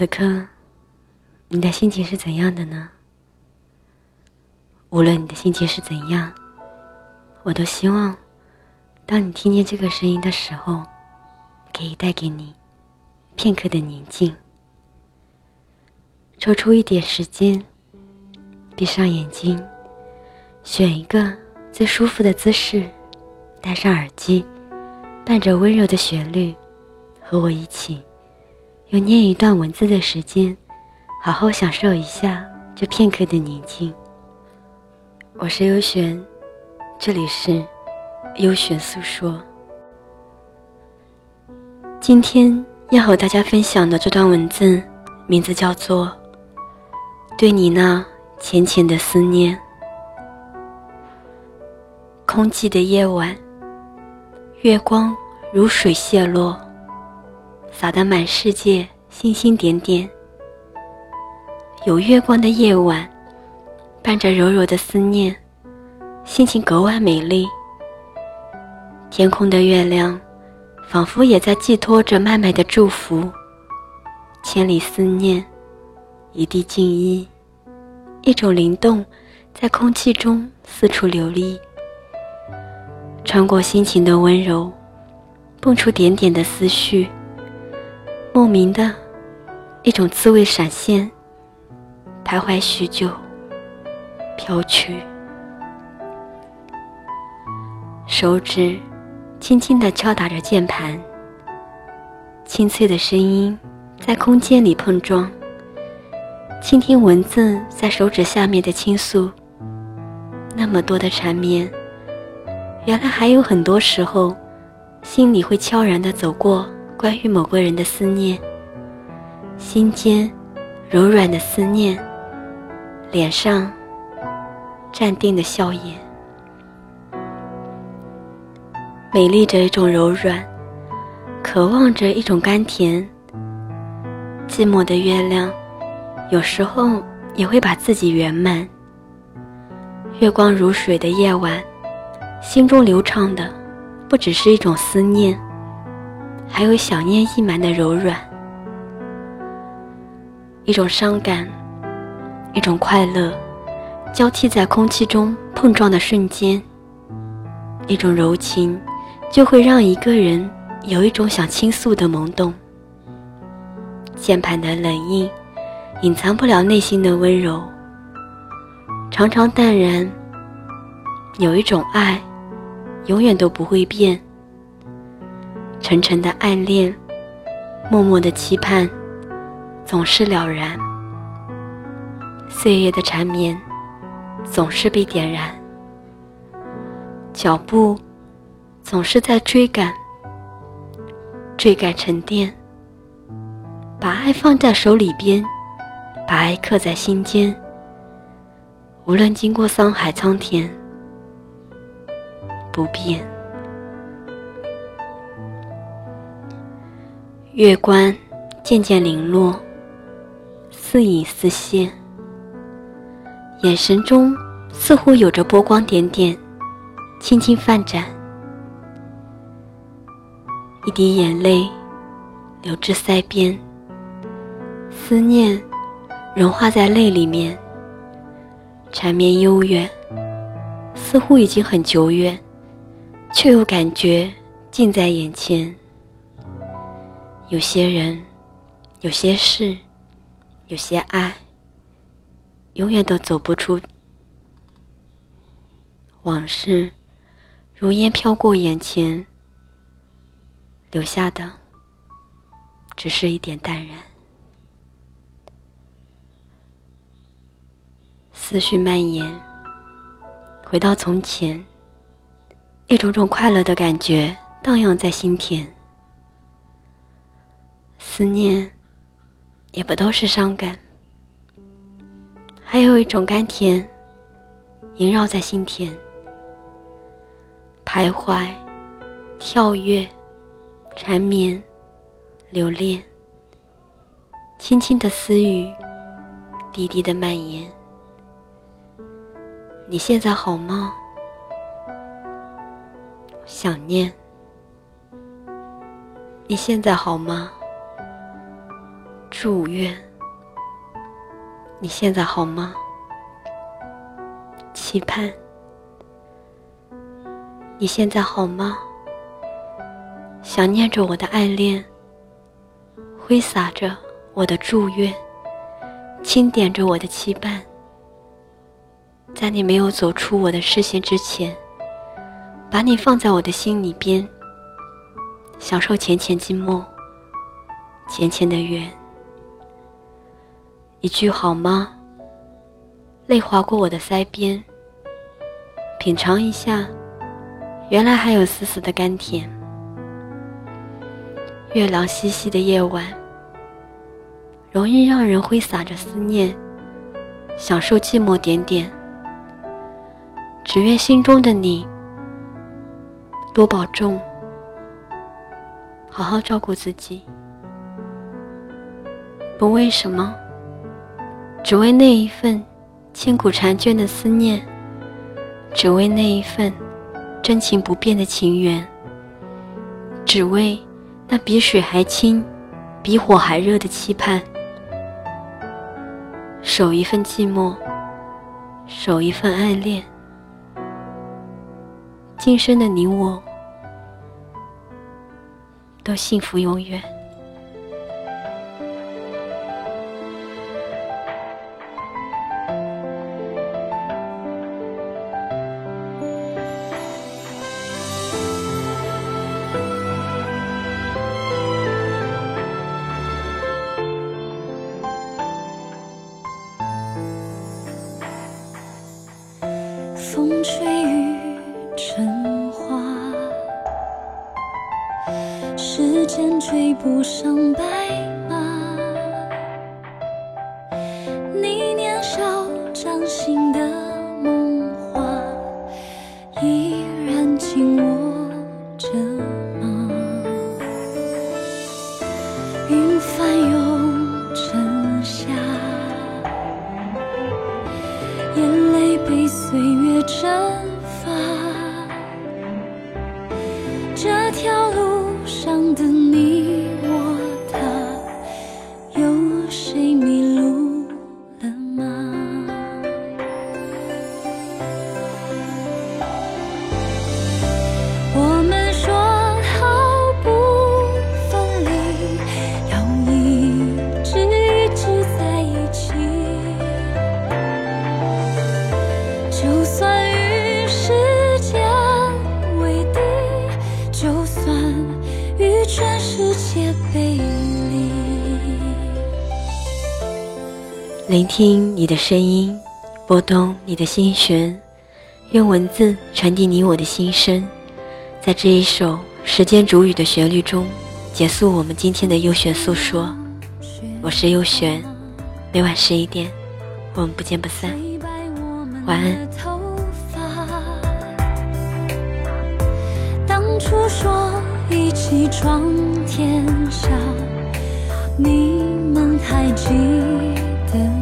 此刻，你的心情是怎样的呢？无论你的心情是怎样，我都希望，当你听见这个声音的时候，可以带给你片刻的宁静。抽出一点时间，闭上眼睛，选一个最舒服的姿势，戴上耳机，伴着温柔的旋律，和我一起。用念一段文字的时间，好好享受一下这片刻的宁静。我是优璇，这里是优璇诉说。今天要和大家分享的这段文字，名字叫做《对你那浅浅的思念》。空寂的夜晚，月光如水泻落。洒得满世界星星点点。有月光的夜晚，伴着柔柔的思念，心情格外美丽。天空的月亮，仿佛也在寄托着麦麦的祝福。千里思念，一地静意，一种灵动，在空气中四处流离，穿过心情的温柔，蹦出点点的思绪。莫名的一种滋味闪现，徘徊许久，飘去。手指轻轻地敲打着键盘，清脆的声音在空间里碰撞。倾听文字在手指下面的倾诉，那么多的缠绵，原来还有很多时候，心里会悄然地走过。关于某个人的思念，心间柔软的思念，脸上淡定的笑颜，美丽着一种柔软，渴望着一种甘甜。寂寞的月亮，有时候也会把自己圆满。月光如水的夜晚，心中流畅的不只是一种思念。还有想念溢满的柔软，一种伤感，一种快乐，交替在空气中碰撞的瞬间，一种柔情，就会让一个人有一种想倾诉的萌动。键盘的冷硬，隐藏不了内心的温柔。常常淡然，有一种爱，永远都不会变。沉沉的暗恋，默默的期盼，总是了然。岁月的缠绵，总是被点燃。脚步，总是在追赶，追赶沉淀。把爱放在手里边，把爱刻在心间。无论经过沧海桑田，不变。月光渐渐零落，似隐似现，眼神中似乎有着波光点点，轻轻泛展。一滴眼泪流至腮边，思念融化在泪里面，缠绵悠远，似乎已经很久远，却又感觉近在眼前。有些人，有些事，有些爱，永远都走不出。往事如烟飘过眼前，留下的只是一点淡然。思绪蔓延，回到从前，一种种快乐的感觉荡漾在心田。思念，也不都是伤感，还有一种甘甜，萦绕在心田，徘徊、跳跃、缠绵、留恋，轻轻的私语，低低的蔓延。你现在好吗？想念。你现在好吗？祝愿。你现在好吗？期盼。你现在好吗？想念着我的爱恋，挥洒着我的祝愿，轻点着我的期盼。在你没有走出我的视线之前，把你放在我的心里边，享受浅浅寂寞，浅浅的缘。一句好吗？泪划过我的腮边，品尝一下，原来还有丝丝的甘甜。月亮稀稀的夜晚，容易让人挥洒着思念，享受寂寞点点。只愿心中的你多保重，好好照顾自己。不为什么，只为那一份千古婵娟的思念，只为那一份真情不变的情缘，只为那比水还清、比火还热的期盼。守一份寂寞，守一份爱恋。今生的你我，都幸福永远。时间追不上白。聆听你的声音，拨动你的心弦，用文字传递你我的心声，在这一首时间煮雨的旋律中，结束我们今天的优选诉说。我是优璇，每晚十一点，我们不见不散。晚安。当初说一起闯天下，你们还记得？